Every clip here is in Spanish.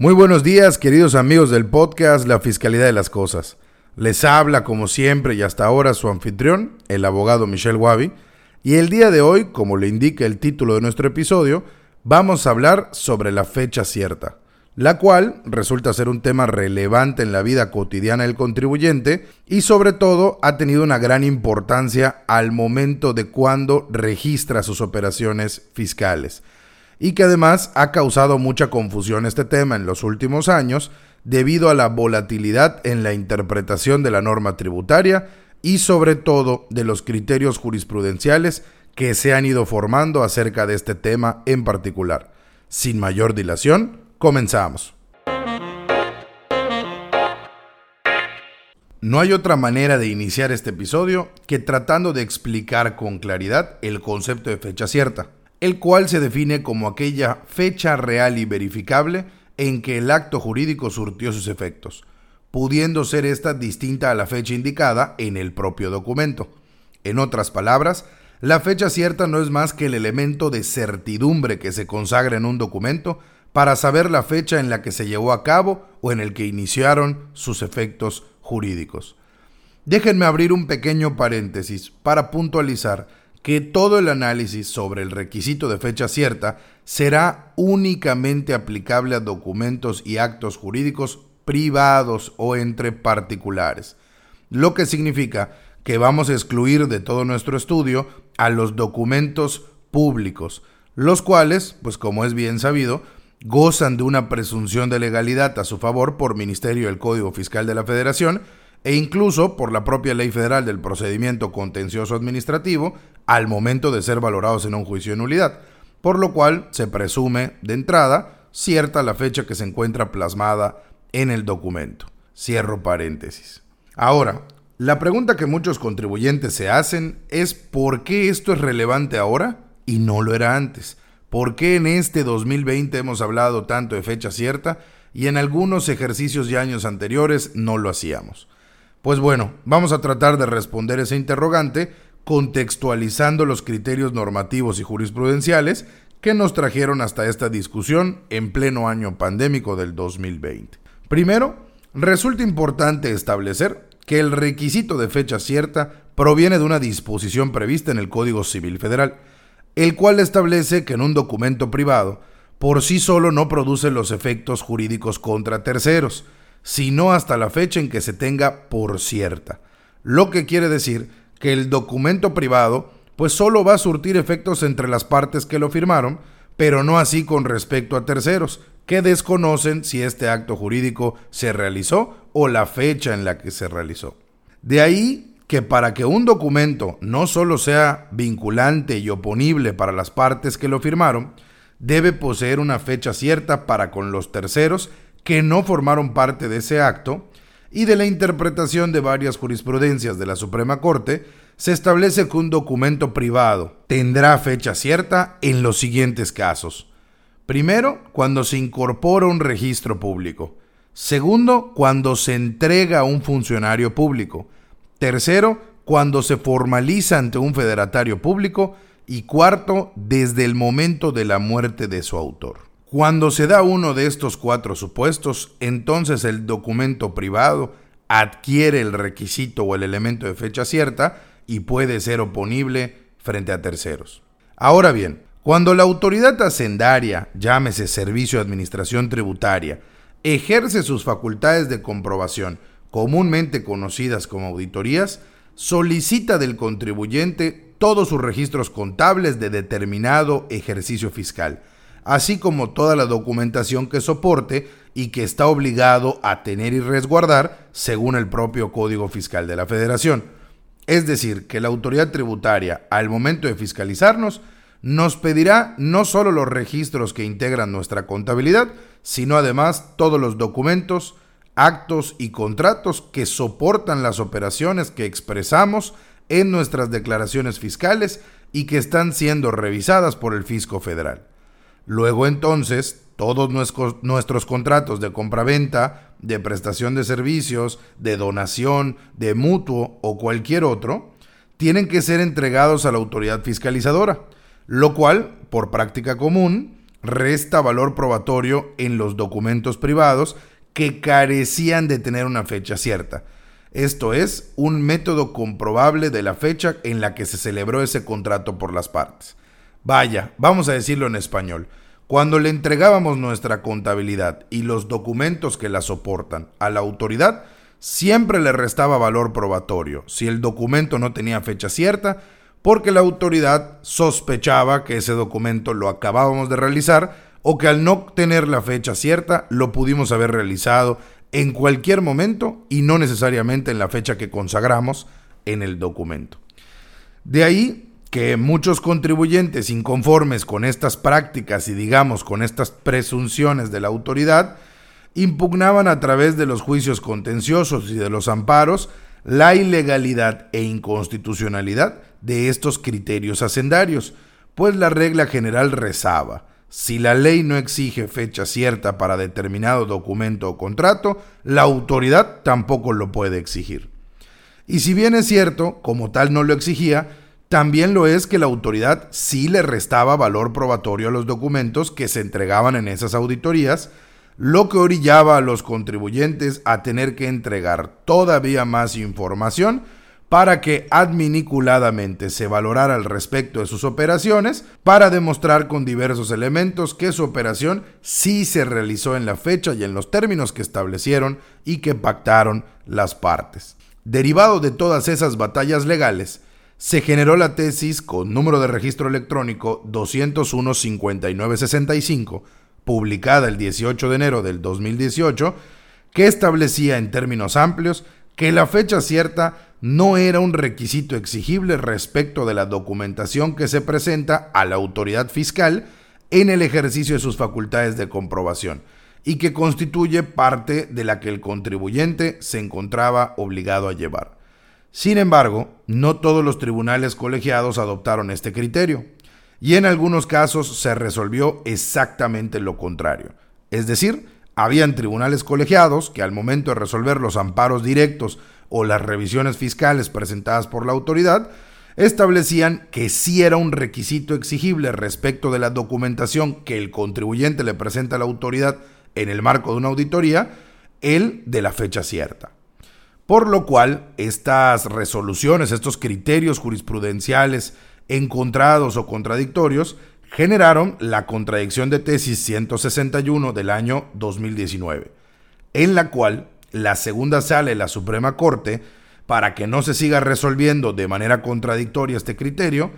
Muy buenos días, queridos amigos del podcast La Fiscalidad de las Cosas. Les habla, como siempre y hasta ahora, su anfitrión, el abogado Michel Wabi. Y el día de hoy, como le indica el título de nuestro episodio, vamos a hablar sobre la fecha cierta, la cual resulta ser un tema relevante en la vida cotidiana del contribuyente y sobre todo ha tenido una gran importancia al momento de cuando registra sus operaciones fiscales y que además ha causado mucha confusión este tema en los últimos años debido a la volatilidad en la interpretación de la norma tributaria y sobre todo de los criterios jurisprudenciales que se han ido formando acerca de este tema en particular. Sin mayor dilación, comenzamos. No hay otra manera de iniciar este episodio que tratando de explicar con claridad el concepto de fecha cierta el cual se define como aquella fecha real y verificable en que el acto jurídico surtió sus efectos, pudiendo ser esta distinta a la fecha indicada en el propio documento. En otras palabras, la fecha cierta no es más que el elemento de certidumbre que se consagra en un documento para saber la fecha en la que se llevó a cabo o en el que iniciaron sus efectos jurídicos. Déjenme abrir un pequeño paréntesis para puntualizar que todo el análisis sobre el requisito de fecha cierta será únicamente aplicable a documentos y actos jurídicos privados o entre particulares, lo que significa que vamos a excluir de todo nuestro estudio a los documentos públicos, los cuales, pues como es bien sabido, gozan de una presunción de legalidad a su favor por Ministerio del Código Fiscal de la Federación e incluso por la propia Ley Federal del Procedimiento Contencioso Administrativo al momento de ser valorados en un juicio de nulidad, por lo cual se presume de entrada cierta la fecha que se encuentra plasmada en el documento. Cierro paréntesis. Ahora, la pregunta que muchos contribuyentes se hacen es ¿por qué esto es relevante ahora y no lo era antes? ¿Por qué en este 2020 hemos hablado tanto de fecha cierta y en algunos ejercicios y años anteriores no lo hacíamos? Pues bueno, vamos a tratar de responder ese interrogante contextualizando los criterios normativos y jurisprudenciales que nos trajeron hasta esta discusión en pleno año pandémico del 2020. Primero, resulta importante establecer que el requisito de fecha cierta proviene de una disposición prevista en el Código Civil Federal, el cual establece que en un documento privado por sí solo no produce los efectos jurídicos contra terceros, sino hasta la fecha en que se tenga por cierta. Lo que quiere decir que el documento privado pues solo va a surtir efectos entre las partes que lo firmaron, pero no así con respecto a terceros, que desconocen si este acto jurídico se realizó o la fecha en la que se realizó. De ahí que para que un documento no solo sea vinculante y oponible para las partes que lo firmaron, debe poseer una fecha cierta para con los terceros que no formaron parte de ese acto, y de la interpretación de varias jurisprudencias de la Suprema Corte, se establece que un documento privado tendrá fecha cierta en los siguientes casos. Primero, cuando se incorpora un registro público. Segundo, cuando se entrega a un funcionario público. Tercero, cuando se formaliza ante un federatario público. Y cuarto, desde el momento de la muerte de su autor. Cuando se da uno de estos cuatro supuestos, entonces el documento privado adquiere el requisito o el elemento de fecha cierta y puede ser oponible frente a terceros. Ahora bien, cuando la autoridad hacendaria, llámese Servicio de Administración Tributaria, ejerce sus facultades de comprobación, comúnmente conocidas como auditorías, solicita del contribuyente todos sus registros contables de determinado ejercicio fiscal, así como toda la documentación que soporte y que está obligado a tener y resguardar según el propio Código Fiscal de la Federación. Es decir, que la autoridad tributaria, al momento de fiscalizarnos, nos pedirá no solo los registros que integran nuestra contabilidad, sino además todos los documentos, actos y contratos que soportan las operaciones que expresamos en nuestras declaraciones fiscales y que están siendo revisadas por el Fisco Federal. Luego entonces, todos nuestros, contratos de compraventa, de prestación de servicios, de donación, de mutuo o cualquier otro, tienen que ser entregados a la autoridad fiscalizadora, lo cual, por práctica común, resta valor probatorio en los documentos privados que carecían de tener una fecha cierta. Esto es, un método comprobable de la fecha en la que se celebró ese contrato por las partes. Vaya, vamos a decirlo en español. Cuando le entregábamos nuestra contabilidad y los documentos que la soportan a la autoridad, siempre le restaba valor probatorio si el documento no tenía fecha cierta, porque la autoridad sospechaba que ese documento lo acabábamos de realizar o que al no tener la fecha cierta lo pudimos haber realizado en cualquier momento y no necesariamente en la fecha que consagramos en el documento. De ahí que muchos contribuyentes inconformes con estas prácticas y digamos con estas presunciones de la autoridad, impugnaban a través de los juicios contenciosos y de los amparos la ilegalidad e inconstitucionalidad de estos criterios hacendarios, pues la regla general rezaba, si la ley no exige fecha cierta para determinado documento o contrato, la autoridad tampoco lo puede exigir. Y si bien es cierto, como tal no lo exigía, también lo es que la autoridad sí le restaba valor probatorio a los documentos que se entregaban en esas auditorías, lo que orillaba a los contribuyentes a tener que entregar todavía más información para que adminiculadamente se valorara al respecto de sus operaciones, para demostrar con diversos elementos que su operación sí se realizó en la fecha y en los términos que establecieron y que pactaron las partes. Derivado de todas esas batallas legales, se generó la tesis con número de registro electrónico 201-5965, publicada el 18 de enero del 2018, que establecía en términos amplios que la fecha cierta no era un requisito exigible respecto de la documentación que se presenta a la autoridad fiscal en el ejercicio de sus facultades de comprobación y que constituye parte de la que el contribuyente se encontraba obligado a llevar. Sin embargo, no todos los tribunales colegiados adoptaron este criterio, y en algunos casos se resolvió exactamente lo contrario. Es decir, habían tribunales colegiados que al momento de resolver los amparos directos o las revisiones fiscales presentadas por la autoridad, establecían que sí era un requisito exigible respecto de la documentación que el contribuyente le presenta a la autoridad en el marco de una auditoría, el de la fecha cierta. Por lo cual, estas resoluciones, estos criterios jurisprudenciales encontrados o contradictorios, generaron la contradicción de tesis 161 del año 2019, en la cual la segunda sala de la Suprema Corte, para que no se siga resolviendo de manera contradictoria este criterio,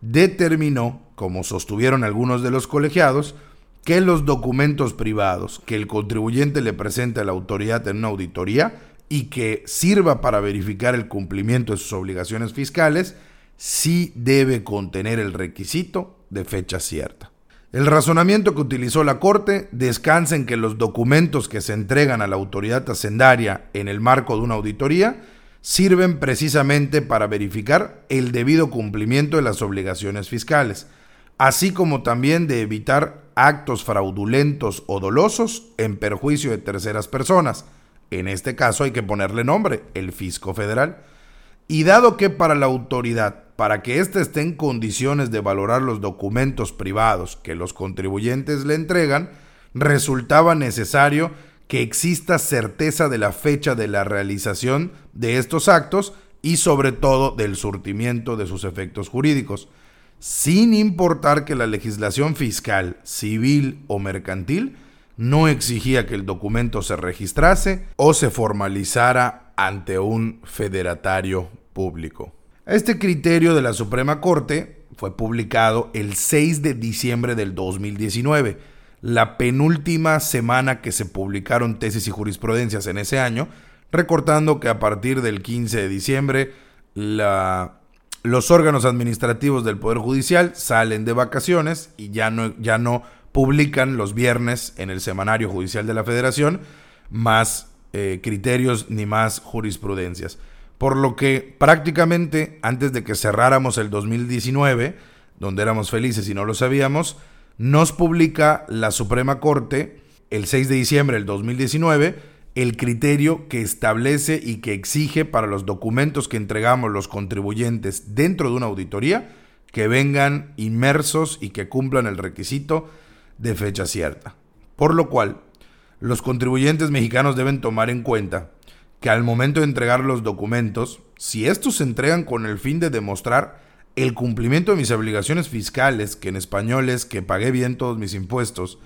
determinó, como sostuvieron algunos de los colegiados, que los documentos privados que el contribuyente le presenta a la autoridad en una auditoría y que sirva para verificar el cumplimiento de sus obligaciones fiscales, sí debe contener el requisito de fecha cierta. El razonamiento que utilizó la Corte descansa en que los documentos que se entregan a la autoridad hacendaria en el marco de una auditoría sirven precisamente para verificar el debido cumplimiento de las obligaciones fiscales, así como también de evitar actos fraudulentos o dolosos en perjuicio de terceras personas, en este caso hay que ponerle nombre, el fisco federal. Y dado que para la autoridad, para que éste esté en condiciones de valorar los documentos privados que los contribuyentes le entregan, resultaba necesario que exista certeza de la fecha de la realización de estos actos y sobre todo del surtimiento de sus efectos jurídicos, sin importar que la legislación fiscal, civil o mercantil no exigía que el documento se registrase o se formalizara ante un federatario público. Este criterio de la Suprema Corte fue publicado el 6 de diciembre del 2019, la penúltima semana que se publicaron tesis y jurisprudencias en ese año, recortando que a partir del 15 de diciembre los órganos administrativos del Poder Judicial salen de vacaciones y ya no, ya no publican los viernes en el Semanario Judicial de la Federación más eh, criterios ni más jurisprudencias. Por lo que prácticamente antes de que cerráramos el 2019, donde éramos felices y no lo sabíamos, nos publica la Suprema Corte el 6 de diciembre del 2019 el criterio que establece y que exige para los documentos que entregamos los contribuyentes dentro de una auditoría que vengan inmersos y que cumplan el requisito de fecha cierta. Por lo cual, los contribuyentes mexicanos deben tomar en cuenta que al momento de entregar los documentos, si estos se entregan con el fin de demostrar el cumplimiento de mis obligaciones fiscales, que en español es que pagué bien todos mis impuestos,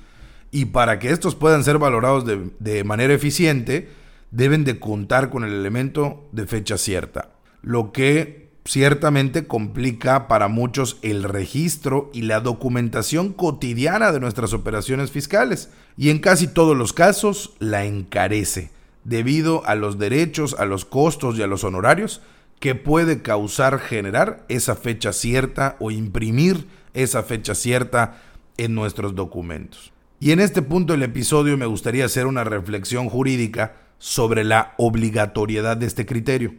y para que estos puedan ser valorados de, de manera eficiente, deben de contar con el elemento de fecha cierta, lo que ciertamente complica para muchos el registro y la documentación cotidiana de nuestras operaciones fiscales, y en casi todos los casos la encarece, debido a los derechos, a los costos y a los honorarios que puede causar generar esa fecha cierta o imprimir esa fecha cierta en nuestros documentos. Y en este punto del episodio me gustaría hacer una reflexión jurídica sobre la obligatoriedad de este criterio.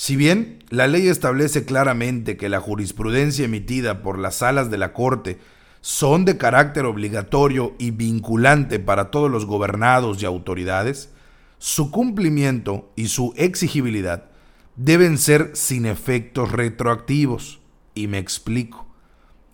Si bien la ley establece claramente que la jurisprudencia emitida por las salas de la Corte son de carácter obligatorio y vinculante para todos los gobernados y autoridades, su cumplimiento y su exigibilidad deben ser sin efectos retroactivos. Y me explico.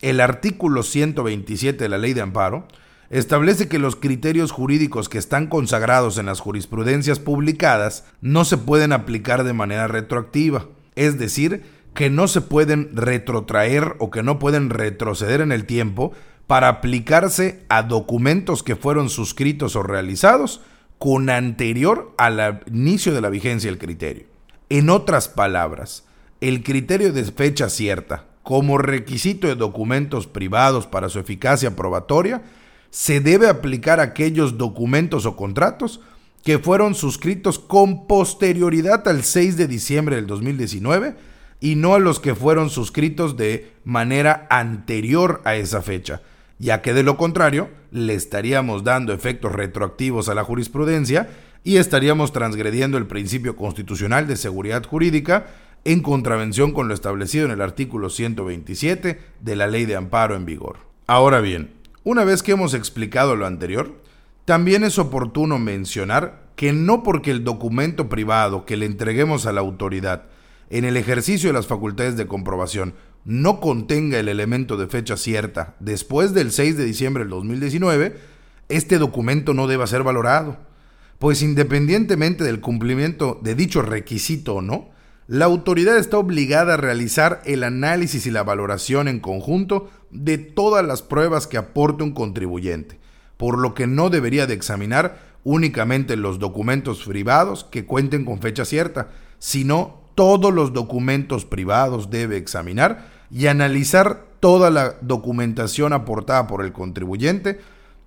El artículo 127 de la Ley de Amparo establece que los criterios jurídicos que están consagrados en las jurisprudencias publicadas no se pueden aplicar de manera retroactiva, es decir, que no se pueden retrotraer o que no pueden retroceder en el tiempo para aplicarse a documentos que fueron suscritos o realizados con anterior al inicio de la vigencia del criterio. En otras palabras, el criterio de fecha cierta como requisito de documentos privados para su eficacia probatoria se debe aplicar a aquellos documentos o contratos que fueron suscritos con posterioridad al 6 de diciembre del 2019 y no a los que fueron suscritos de manera anterior a esa fecha, ya que de lo contrario le estaríamos dando efectos retroactivos a la jurisprudencia y estaríamos transgrediendo el principio constitucional de seguridad jurídica en contravención con lo establecido en el artículo 127 de la ley de amparo en vigor. Ahora bien, una vez que hemos explicado lo anterior, también es oportuno mencionar que no porque el documento privado que le entreguemos a la autoridad en el ejercicio de las facultades de comprobación no contenga el elemento de fecha cierta después del 6 de diciembre del 2019, este documento no deba ser valorado, pues independientemente del cumplimiento de dicho requisito o no, la autoridad está obligada a realizar el análisis y la valoración en conjunto de todas las pruebas que aporte un contribuyente, por lo que no debería de examinar únicamente los documentos privados que cuenten con fecha cierta, sino todos los documentos privados debe examinar y analizar toda la documentación aportada por el contribuyente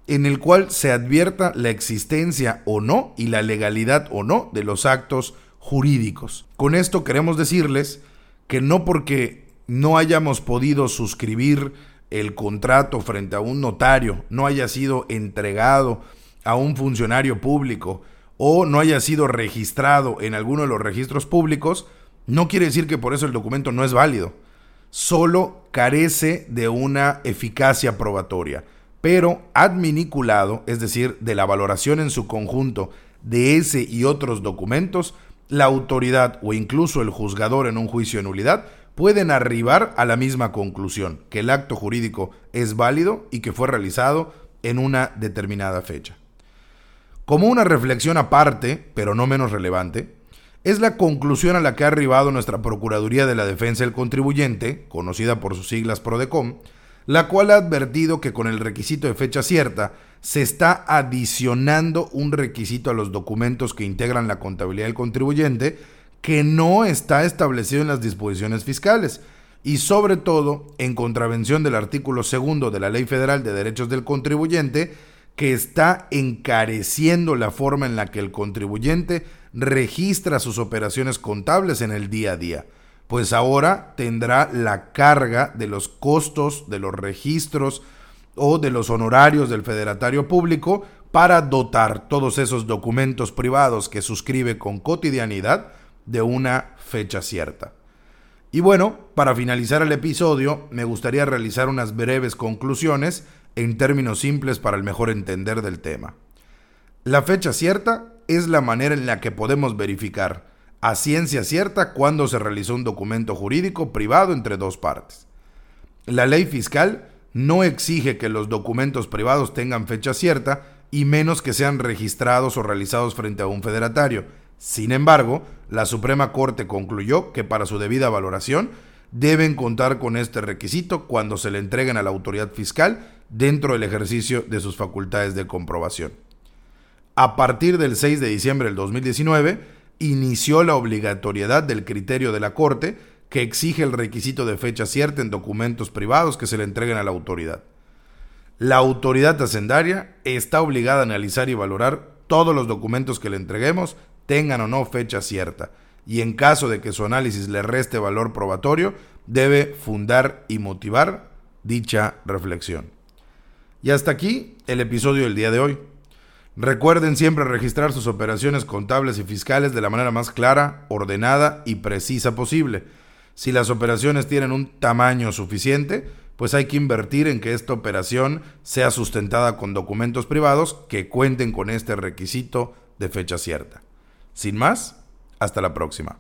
en el cual se advierta la existencia o no y la legalidad o no de los actos jurídicos. Con esto queremos decirles que no porque no hayamos podido suscribir el contrato frente a un notario, no haya sido entregado a un funcionario público o no haya sido registrado en alguno de los registros públicos, no quiere decir que por eso el documento no es válido. Solo carece de una eficacia probatoria, pero adminiculado, es decir, de la valoración en su conjunto de ese y otros documentos, la autoridad o incluso el juzgador en un juicio de nulidad pueden arribar a la misma conclusión, que el acto jurídico es válido y que fue realizado en una determinada fecha. Como una reflexión aparte, pero no menos relevante, es la conclusión a la que ha arribado nuestra Procuraduría de la Defensa del Contribuyente, conocida por sus siglas PRODECOM, la cual ha advertido que con el requisito de fecha cierta se está adicionando un requisito a los documentos que integran la contabilidad del contribuyente que no está establecido en las disposiciones fiscales y sobre todo en contravención del artículo segundo de la Ley Federal de Derechos del Contribuyente que está encareciendo la forma en la que el contribuyente registra sus operaciones contables en el día a día pues ahora tendrá la carga de los costos de los registros o de los honorarios del federatario público para dotar todos esos documentos privados que suscribe con cotidianidad de una fecha cierta. Y bueno, para finalizar el episodio, me gustaría realizar unas breves conclusiones en términos simples para el mejor entender del tema. La fecha cierta es la manera en la que podemos verificar a ciencia cierta cuando se realizó un documento jurídico privado entre dos partes. La ley fiscal no exige que los documentos privados tengan fecha cierta y menos que sean registrados o realizados frente a un federatario. Sin embargo, la Suprema Corte concluyó que para su debida valoración deben contar con este requisito cuando se le entreguen a la autoridad fiscal dentro del ejercicio de sus facultades de comprobación. A partir del 6 de diciembre del 2019, inició la obligatoriedad del criterio de la Corte que exige el requisito de fecha cierta en documentos privados que se le entreguen a la autoridad. La autoridad hacendaria está obligada a analizar y valorar todos los documentos que le entreguemos, tengan o no fecha cierta, y en caso de que su análisis le reste valor probatorio, debe fundar y motivar dicha reflexión. Y hasta aquí el episodio del día de hoy. Recuerden siempre registrar sus operaciones contables y fiscales de la manera más clara, ordenada y precisa posible. Si las operaciones tienen un tamaño suficiente, pues hay que invertir en que esta operación sea sustentada con documentos privados que cuenten con este requisito de fecha cierta. Sin más, hasta la próxima.